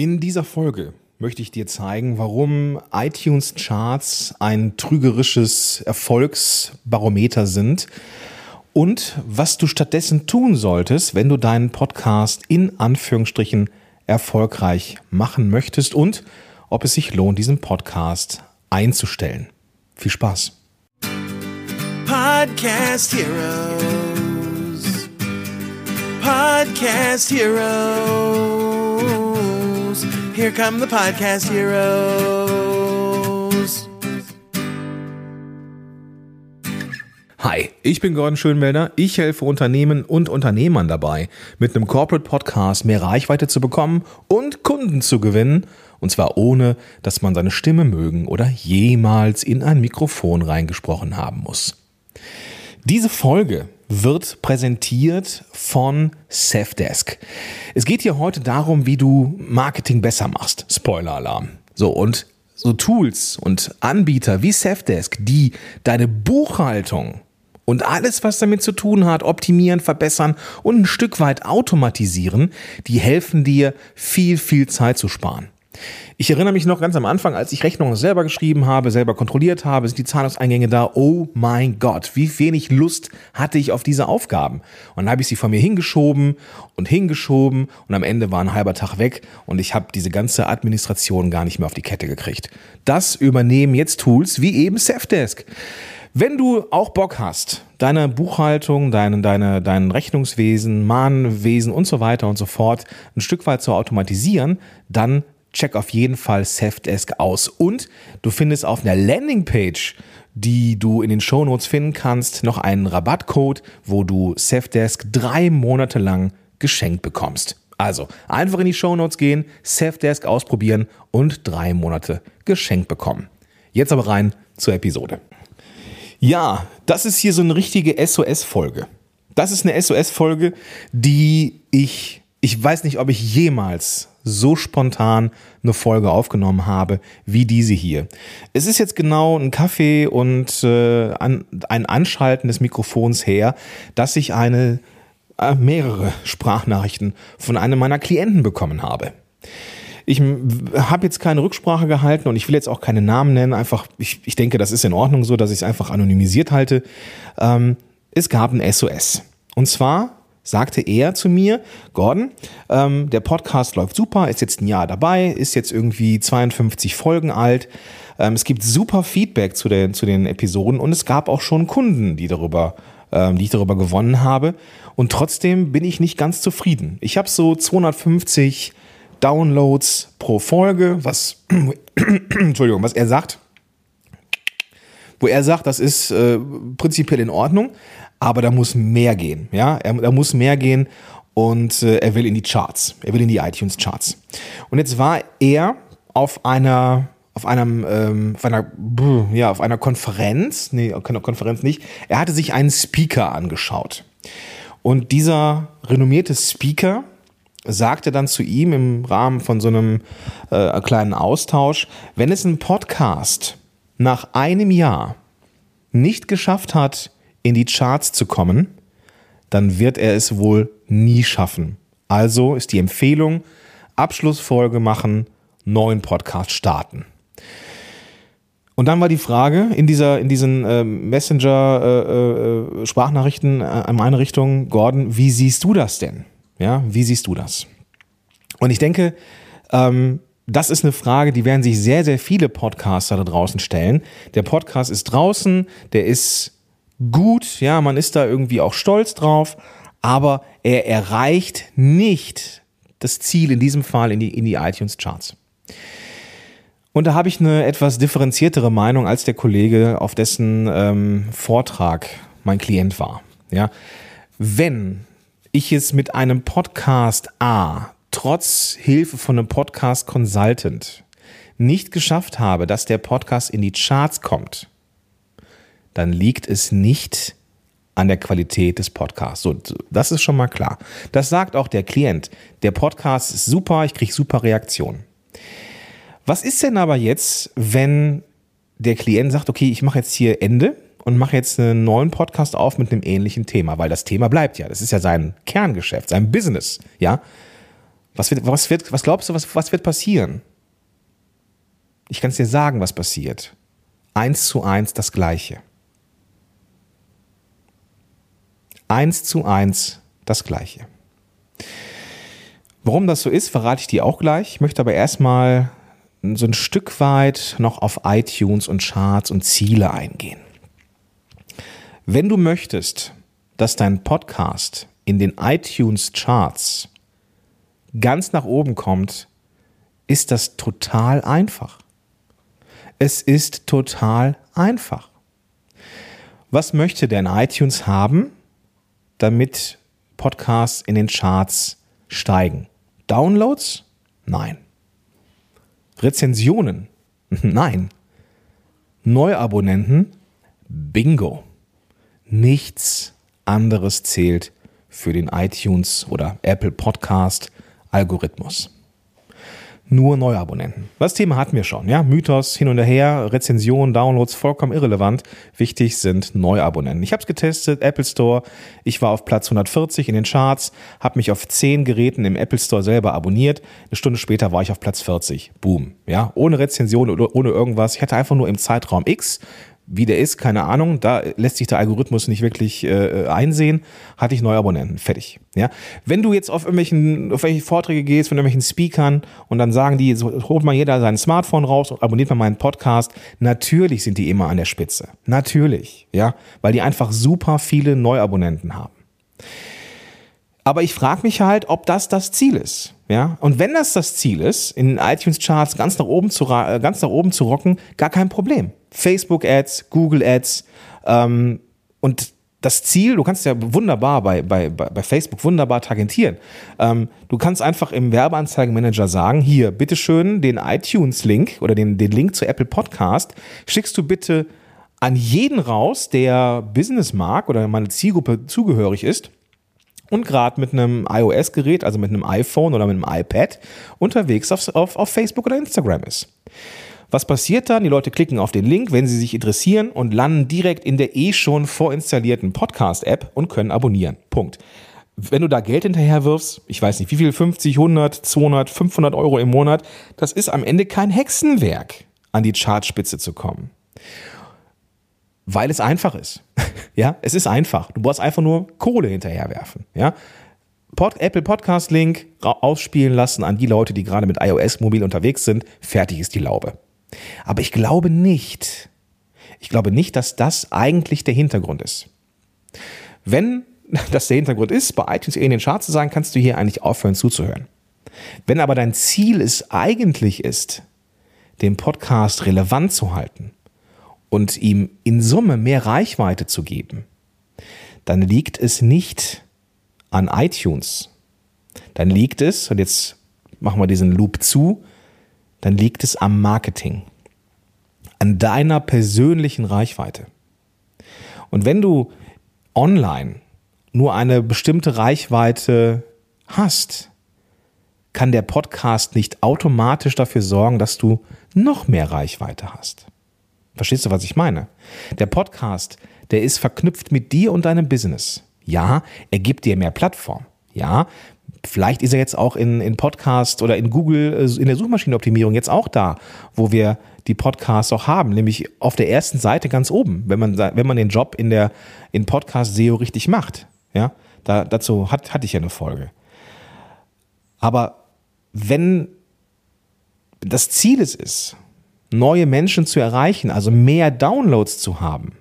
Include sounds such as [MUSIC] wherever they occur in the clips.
In dieser Folge möchte ich dir zeigen, warum iTunes Charts ein trügerisches Erfolgsbarometer sind und was du stattdessen tun solltest, wenn du deinen Podcast in Anführungsstrichen erfolgreich machen möchtest und ob es sich lohnt, diesen Podcast einzustellen. Viel Spaß. Podcast Heroes. Podcast Heroes. Here come the Podcast Heroes. Hi, ich bin Gordon Schönwelder. Ich helfe Unternehmen und Unternehmern dabei, mit einem Corporate Podcast mehr Reichweite zu bekommen und Kunden zu gewinnen. Und zwar ohne, dass man seine Stimme mögen oder jemals in ein Mikrofon reingesprochen haben muss. Diese Folge wird präsentiert von Safdesk. Es geht hier heute darum, wie du Marketing besser machst. Spoiler-Alarm. So, und so Tools und Anbieter wie Safdesk, die deine Buchhaltung und alles, was damit zu tun hat, optimieren, verbessern und ein Stück weit automatisieren, die helfen dir, viel, viel Zeit zu sparen. Ich erinnere mich noch ganz am Anfang, als ich Rechnungen selber geschrieben habe, selber kontrolliert habe, sind die Zahlungseingänge da. Oh mein Gott, wie wenig Lust hatte ich auf diese Aufgaben. Und dann habe ich sie von mir hingeschoben und hingeschoben und am Ende war ein halber Tag weg und ich habe diese ganze Administration gar nicht mehr auf die Kette gekriegt. Das übernehmen jetzt Tools wie eben Safdesk. Wenn du auch Bock hast, deine Buchhaltung, dein, deine, dein Rechnungswesen, Mahnwesen und so weiter und so fort ein Stück weit zu automatisieren, dann check auf jeden Fall Safdesk aus. Und du findest auf einer Landingpage, die du in den Shownotes finden kannst, noch einen Rabattcode, wo du Safdesk drei Monate lang geschenkt bekommst. Also einfach in die Shownotes gehen, Safdesk ausprobieren und drei Monate geschenkt bekommen. Jetzt aber rein zur Episode. Ja, das ist hier so eine richtige SOS-Folge. Das ist eine SOS-Folge, die ich, ich weiß nicht, ob ich jemals so spontan eine Folge aufgenommen habe wie diese hier. Es ist jetzt genau ein Kaffee und äh, ein, ein Anschalten des Mikrofons her, dass ich eine äh, mehrere Sprachnachrichten von einem meiner Klienten bekommen habe. Ich habe jetzt keine Rücksprache gehalten und ich will jetzt auch keine Namen nennen. Einfach, ich, ich denke, das ist in Ordnung so, dass ich es einfach anonymisiert halte. Ähm, es gab ein SOS. Und zwar sagte er zu mir, Gordon, ähm, der Podcast läuft super, ist jetzt ein Jahr dabei, ist jetzt irgendwie 52 Folgen alt. Ähm, es gibt super Feedback zu den, zu den Episoden und es gab auch schon Kunden, die darüber ähm, die ich darüber gewonnen habe. Und trotzdem bin ich nicht ganz zufrieden. Ich habe so 250 Downloads pro Folge, was, [CLEARS THROAT] Entschuldigung, was er sagt, wo er sagt, das ist äh, prinzipiell in Ordnung, aber da muss mehr gehen. Ja, er, da muss mehr gehen und äh, er will in die Charts. Er will in die iTunes Charts. Und jetzt war er auf einer auf einem ähm, auf einer ja auf einer Konferenz, nee, Konferenz nicht. Er hatte sich einen Speaker angeschaut. Und dieser renommierte Speaker sagte dann zu ihm im Rahmen von so einem äh, kleinen Austausch, wenn es ein Podcast nach einem Jahr nicht geschafft hat, in die Charts zu kommen, dann wird er es wohl nie schaffen. Also ist die Empfehlung, Abschlussfolge machen, neuen Podcast starten. Und dann war die Frage in dieser in diesen äh, Messenger äh, äh, Sprachnachrichten äh, in meine Richtung, Gordon, wie siehst du das denn? Ja, wie siehst du das? Und ich denke, ähm, das ist eine Frage, die werden sich sehr, sehr viele Podcaster da draußen stellen. Der Podcast ist draußen, der ist gut, ja, man ist da irgendwie auch stolz drauf, aber er erreicht nicht das Ziel, in diesem Fall in die, in die iTunes Charts. Und da habe ich eine etwas differenziertere Meinung als der Kollege, auf dessen ähm, Vortrag mein Klient war. Ja, wenn ich es mit einem Podcast A trotz Hilfe von einem Podcast Consultant nicht geschafft habe, dass der Podcast in die Charts kommt, dann liegt es nicht an der Qualität des Podcasts. So, das ist schon mal klar. Das sagt auch der Klient. Der Podcast ist super, ich kriege super Reaktionen. Was ist denn aber jetzt, wenn der Klient sagt, okay, ich mache jetzt hier Ende und mache jetzt einen neuen Podcast auf mit einem ähnlichen Thema, weil das Thema bleibt ja. Das ist ja sein Kerngeschäft, sein Business, ja. Was, wird, was, wird, was glaubst du, was, was wird passieren? Ich kann es dir sagen, was passiert. Eins zu eins das Gleiche. Eins zu eins das Gleiche. Warum das so ist, verrate ich dir auch gleich. Ich möchte aber erstmal so ein Stück weit noch auf iTunes und Charts und Ziele eingehen. Wenn du möchtest, dass dein Podcast in den iTunes Charts ganz nach oben kommt, ist das total einfach. Es ist total einfach. Was möchte denn iTunes haben, damit Podcasts in den Charts steigen? Downloads? Nein. Rezensionen? [LAUGHS] Nein. Neuabonnenten? Bingo. Nichts anderes zählt für den iTunes oder Apple Podcast Algorithmus. Nur Neuabonnenten. Das Thema hatten wir schon, ja. Mythos hin und her, Rezensionen, Downloads, vollkommen irrelevant. Wichtig sind Neuabonnenten. Ich habe es getestet, Apple Store. Ich war auf Platz 140 in den Charts, habe mich auf 10 Geräten im Apple Store selber abonniert. Eine Stunde später war ich auf Platz 40. Boom. Ja, ohne Rezension oder ohne irgendwas. Ich hatte einfach nur im Zeitraum X wie der ist, keine Ahnung. Da lässt sich der Algorithmus nicht wirklich äh, einsehen. Hatte ich neue Abonnenten. Fertig. Ja. Wenn du jetzt auf irgendwelchen, auf welche Vorträge gehst von irgendwelchen Speakern und dann sagen die, so holt mal jeder sein Smartphone raus und abonniert mal meinen Podcast. Natürlich sind die immer an der Spitze. Natürlich. Ja. Weil die einfach super viele Neuabonnenten haben. Aber ich frage mich halt, ob das das Ziel ist. Ja? Und wenn das das Ziel ist, in iTunes Charts ganz nach oben zu, äh, ganz nach oben zu rocken, gar kein Problem. Facebook Ads, Google Ads ähm, und das Ziel, du kannst ja wunderbar bei, bei, bei Facebook wunderbar tagentieren. Ähm, du kannst einfach im Werbeanzeigenmanager sagen, hier, bitteschön, den iTunes-Link oder den, den Link zu Apple Podcast schickst du bitte an jeden raus, der Business mag oder meine Zielgruppe zugehörig ist und gerade mit einem iOS-Gerät, also mit einem iPhone oder mit einem iPad, unterwegs auf, auf, auf Facebook oder Instagram ist. Was passiert dann? Die Leute klicken auf den Link, wenn sie sich interessieren und landen direkt in der eh schon vorinstallierten Podcast-App und können abonnieren. Punkt. Wenn du da Geld hinterher wirfst, ich weiß nicht, wie viel, 50, 100, 200, 500 Euro im Monat, das ist am Ende kein Hexenwerk, an die Chartspitze zu kommen. Weil es einfach ist. [LAUGHS] ja, es ist einfach. Du brauchst einfach nur Kohle hinterherwerfen. Ja, Pod Apple Podcast Link ausspielen lassen an die Leute, die gerade mit iOS mobil unterwegs sind. Fertig ist die Laube. Aber ich glaube nicht, ich glaube nicht, dass das eigentlich der Hintergrund ist. Wenn [LAUGHS] das der Hintergrund ist, bei iTunes in den Charts zu sein, kannst du hier eigentlich aufhören zuzuhören. Wenn aber dein Ziel es eigentlich ist, den Podcast relevant zu halten und ihm in Summe mehr Reichweite zu geben, dann liegt es nicht an iTunes. Dann liegt es, und jetzt machen wir diesen Loop zu, dann liegt es am Marketing, an deiner persönlichen Reichweite. Und wenn du online nur eine bestimmte Reichweite hast, kann der Podcast nicht automatisch dafür sorgen, dass du noch mehr Reichweite hast. Verstehst du, was ich meine? Der Podcast, der ist verknüpft mit dir und deinem Business. Ja, er gibt dir mehr Plattform. Ja, Vielleicht ist er jetzt auch in, in Podcast oder in Google, äh, in der Suchmaschinenoptimierung jetzt auch da, wo wir die Podcasts auch haben, nämlich auf der ersten Seite ganz oben, wenn man, wenn man den Job in der, in Podcast SEO richtig macht. Ja, da, dazu hat, hatte ich ja eine Folge. Aber wenn das Ziel es ist, neue Menschen zu erreichen, also mehr Downloads zu haben,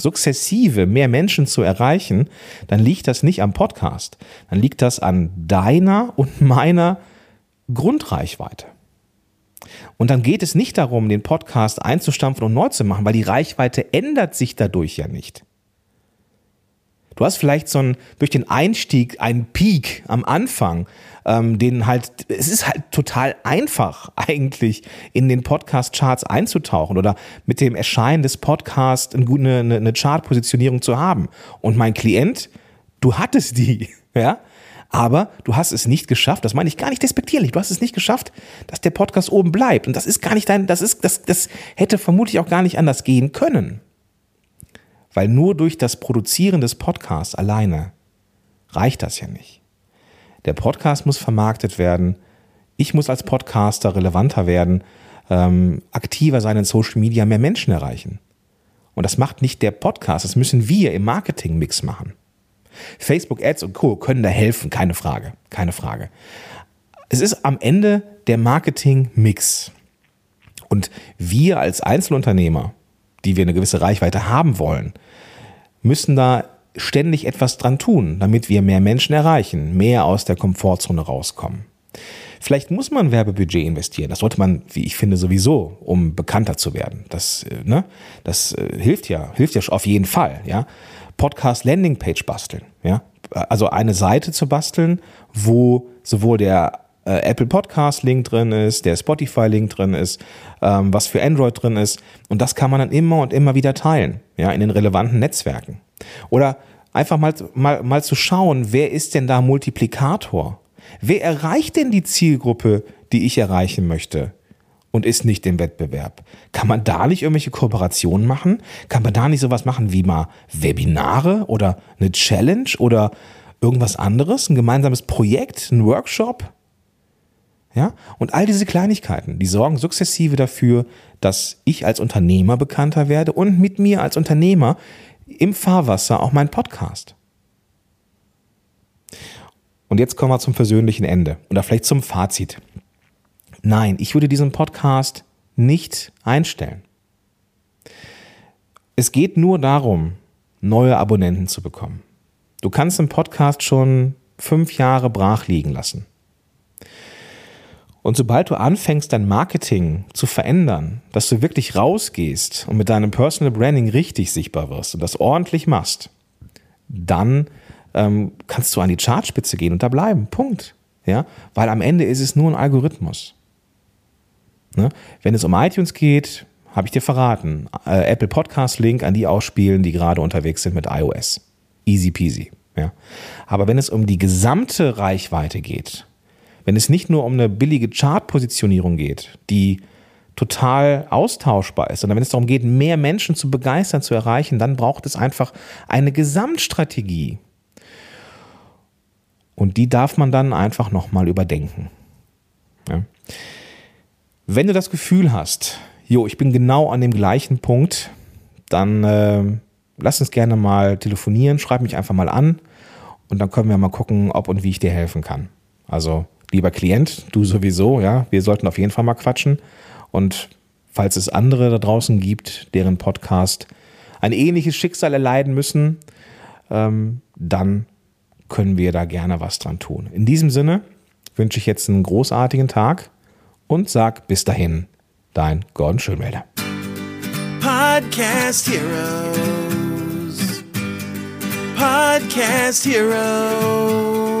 sukzessive mehr Menschen zu erreichen, dann liegt das nicht am Podcast. Dann liegt das an deiner und meiner Grundreichweite. Und dann geht es nicht darum, den Podcast einzustampfen und neu zu machen, weil die Reichweite ändert sich dadurch ja nicht. Du hast vielleicht so einen, durch den Einstieg einen Peak am Anfang, ähm, den halt, es ist halt total einfach [LAUGHS] eigentlich in den Podcast-Charts einzutauchen oder mit dem Erscheinen des Podcasts eine, eine, eine Chart-Positionierung zu haben. Und mein Klient, du hattest die, [LAUGHS] ja, aber du hast es nicht geschafft, das meine ich gar nicht despektierlich, du hast es nicht geschafft, dass der Podcast oben bleibt. Und das ist gar nicht dein, das ist, das, das hätte vermutlich auch gar nicht anders gehen können. Weil nur durch das Produzieren des Podcasts alleine reicht das ja nicht. Der Podcast muss vermarktet werden. Ich muss als Podcaster relevanter werden, ähm, aktiver sein in Social Media, mehr Menschen erreichen. Und das macht nicht der Podcast, das müssen wir im Marketing-Mix machen. Facebook Ads und Co. können da helfen, keine Frage, keine Frage. Es ist am Ende der Marketing-Mix. Und wir als Einzelunternehmer, die wir eine gewisse Reichweite haben wollen, müssen da ständig etwas dran tun, damit wir mehr Menschen erreichen, mehr aus der Komfortzone rauskommen. Vielleicht muss man Werbebudget investieren. Das sollte man, wie ich finde, sowieso, um bekannter zu werden. Das, äh, ne, das äh, hilft ja, hilft ja auf jeden Fall. Ja, Podcast Landingpage basteln. Ja, also eine Seite zu basteln, wo sowohl der äh, Apple Podcast Link drin ist, der Spotify Link drin ist, ähm, was für Android drin ist. Und das kann man dann immer und immer wieder teilen, ja, in den relevanten Netzwerken. Oder einfach mal, mal, mal zu schauen, wer ist denn da Multiplikator? Wer erreicht denn die Zielgruppe, die ich erreichen möchte? Und ist nicht im Wettbewerb. Kann man da nicht irgendwelche Kooperationen machen? Kann man da nicht sowas machen wie mal Webinare oder eine Challenge oder irgendwas anderes? Ein gemeinsames Projekt, ein Workshop? Ja? Und all diese Kleinigkeiten, die sorgen sukzessive dafür, dass ich als Unternehmer bekannter werde und mit mir als Unternehmer im Fahrwasser auch mein Podcast. Und jetzt kommen wir zum persönlichen Ende oder vielleicht zum Fazit. Nein, ich würde diesen Podcast nicht einstellen. Es geht nur darum, neue Abonnenten zu bekommen. Du kannst den Podcast schon fünf Jahre brach liegen lassen. Und sobald du anfängst, dein Marketing zu verändern, dass du wirklich rausgehst und mit deinem Personal Branding richtig sichtbar wirst und das ordentlich machst, dann ähm, kannst du an die Chartspitze gehen und da bleiben. Punkt. Ja? Weil am Ende ist es nur ein Algorithmus. Ne? Wenn es um iTunes geht, habe ich dir verraten, äh, Apple Podcast Link an die ausspielen, die gerade unterwegs sind mit iOS. Easy peasy. Ja? Aber wenn es um die gesamte Reichweite geht, wenn es nicht nur um eine billige Chartpositionierung geht, die total austauschbar ist, sondern wenn es darum geht, mehr Menschen zu begeistern, zu erreichen, dann braucht es einfach eine Gesamtstrategie, und die darf man dann einfach nochmal überdenken. Ja. Wenn du das Gefühl hast, jo, ich bin genau an dem gleichen Punkt, dann äh, lass uns gerne mal telefonieren, schreib mich einfach mal an und dann können wir mal gucken, ob und wie ich dir helfen kann. Also, lieber Klient, du sowieso, ja, wir sollten auf jeden Fall mal quatschen. Und falls es andere da draußen gibt, deren Podcast ein ähnliches Schicksal erleiden müssen, ähm, dann können wir da gerne was dran tun. In diesem Sinne wünsche ich jetzt einen großartigen Tag und sag bis dahin, dein Gordon Schönmelder. Podcast Heroes. Podcast Heroes.